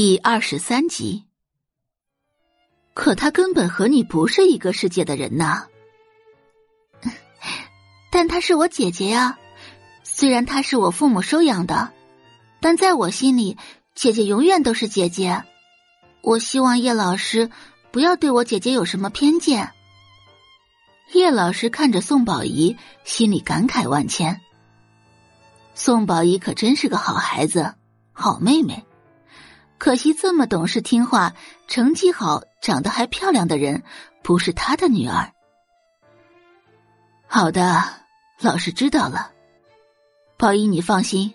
第二十三集。可他根本和你不是一个世界的人呐。但她是我姐姐呀，虽然她是我父母收养的，但在我心里，姐姐永远都是姐姐。我希望叶老师不要对我姐姐有什么偏见。叶老师看着宋宝仪，心里感慨万千。宋宝仪可真是个好孩子，好妹妹。可惜这么懂事听话、成绩好、长得还漂亮的人，不是他的女儿。好的，老师知道了。宝仪，你放心，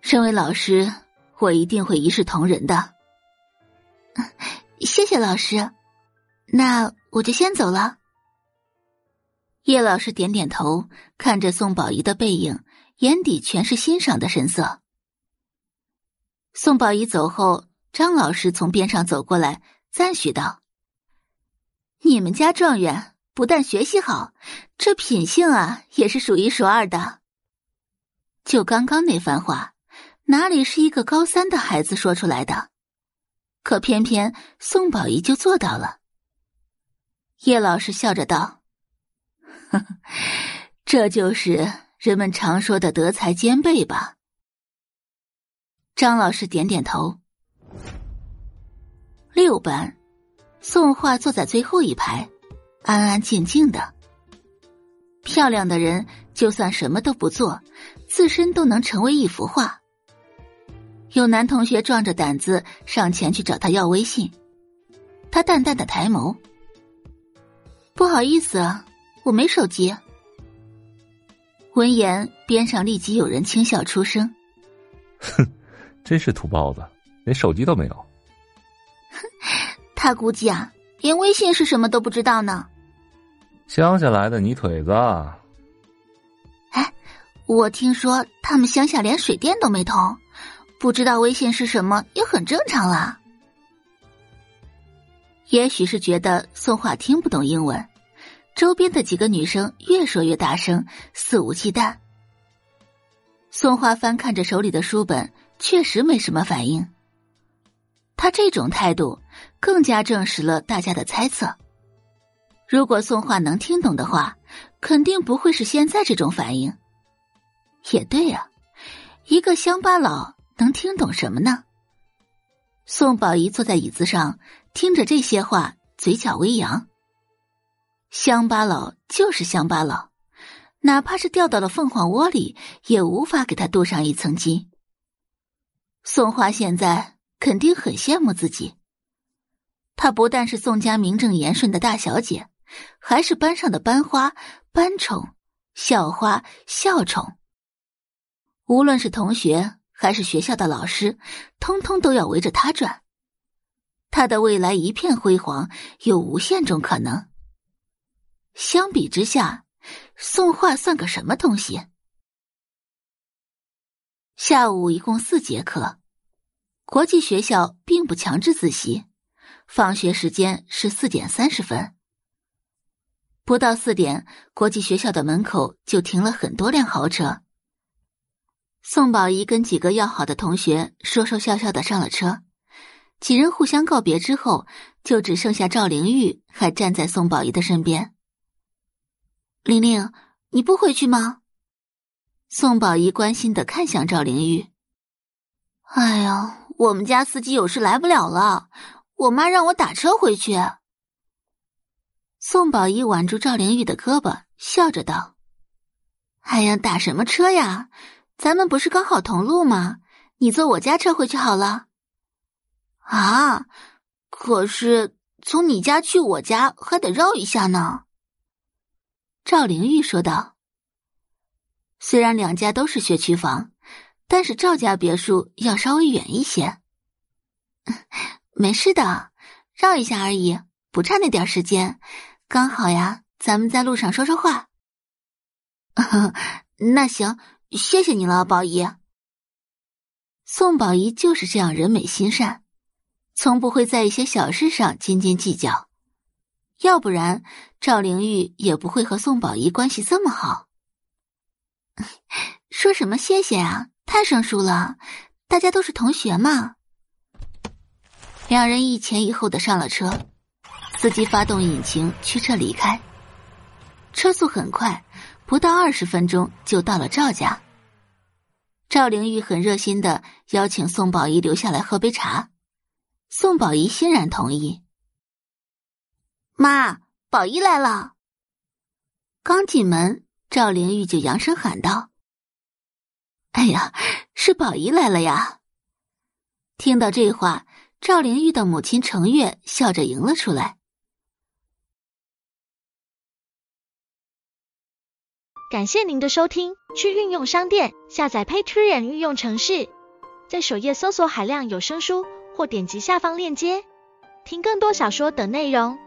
身为老师，我一定会一视同仁的。谢谢老师，那我就先走了。叶老师点点头，看着宋宝仪的背影，眼底全是欣赏的神色。宋宝仪走后，张老师从边上走过来，赞许道：“你们家状元不但学习好，这品性啊，也是数一数二的。”就刚刚那番话，哪里是一个高三的孩子说出来的？可偏偏宋宝仪就做到了。叶老师笑着道。呵呵，这就是人们常说的德才兼备吧？张老师点点头。六班，宋画坐在最后一排，安安静静的。漂亮的人就算什么都不做，自身都能成为一幅画。有男同学壮着胆子上前去找他要微信，他淡淡的抬眸：“不好意思。”我没手机。闻言，边上立即有人轻笑出声：“哼，真是土包子，连手机都没有。”他估计啊，连微信是什么都不知道呢。乡下来的泥腿子。哎，我听说他们乡下连水电都没通，不知道微信是什么也很正常啦。也许是觉得宋画听不懂英文。周边的几个女生越说越大声，肆无忌惮。宋花翻看着手里的书本，确实没什么反应。他这种态度更加证实了大家的猜测：如果宋画能听懂的话，肯定不会是现在这种反应。也对呀，一个乡巴佬能听懂什么呢？宋宝仪坐在椅子上，听着这些话，嘴角微扬。乡巴佬就是乡巴佬，哪怕是掉到了凤凰窝里，也无法给他镀上一层金。宋花现在肯定很羡慕自己，她不但是宋家名正言顺的大小姐，还是班上的班花、班宠、校花、校宠。无论是同学还是学校的老师，通通都要围着她转。她的未来一片辉煌，有无限种可能。相比之下，宋画算个什么东西？下午一共四节课，国际学校并不强制自习，放学时间是四点三十分。不到四点，国际学校的门口就停了很多辆豪车。宋宝仪跟几个要好的同学说说笑笑的上了车，几人互相告别之后，就只剩下赵灵玉还站在宋宝仪的身边。玲玲，你不回去吗？宋宝仪关心的看向赵灵玉。哎呀，我们家司机有事来不了了，我妈让我打车回去。宋宝仪挽住赵灵玉的胳膊，笑着道：“哎呀，打什么车呀？咱们不是刚好同路吗？你坐我家车回去好了。”啊，可是从你家去我家还得绕一下呢。赵灵玉说道：“虽然两家都是学区房，但是赵家别墅要稍微远一些。没事的，绕一下而已，不差那点时间。刚好呀，咱们在路上说说话。那行，谢谢你了，宝姨。宋宝仪就是这样人美心善，从不会在一些小事上斤斤计较。”要不然，赵灵玉也不会和宋宝仪关系这么好。说什么谢谢啊，太生疏了，大家都是同学嘛。两人一前一后的上了车，司机发动引擎驱车离开。车速很快，不到二十分钟就到了赵家。赵灵玉很热心的邀请宋宝仪留下来喝杯茶，宋宝仪欣然同意。妈，宝仪来了。刚进门，赵灵玉就扬声喊道：“哎呀，是宝仪来了呀！”听到这话，赵灵玉的母亲程月笑着迎了出来。感谢您的收听，去运用商店下载 Patreon 运用城市，在首页搜索海量有声书，或点击下方链接听更多小说等内容。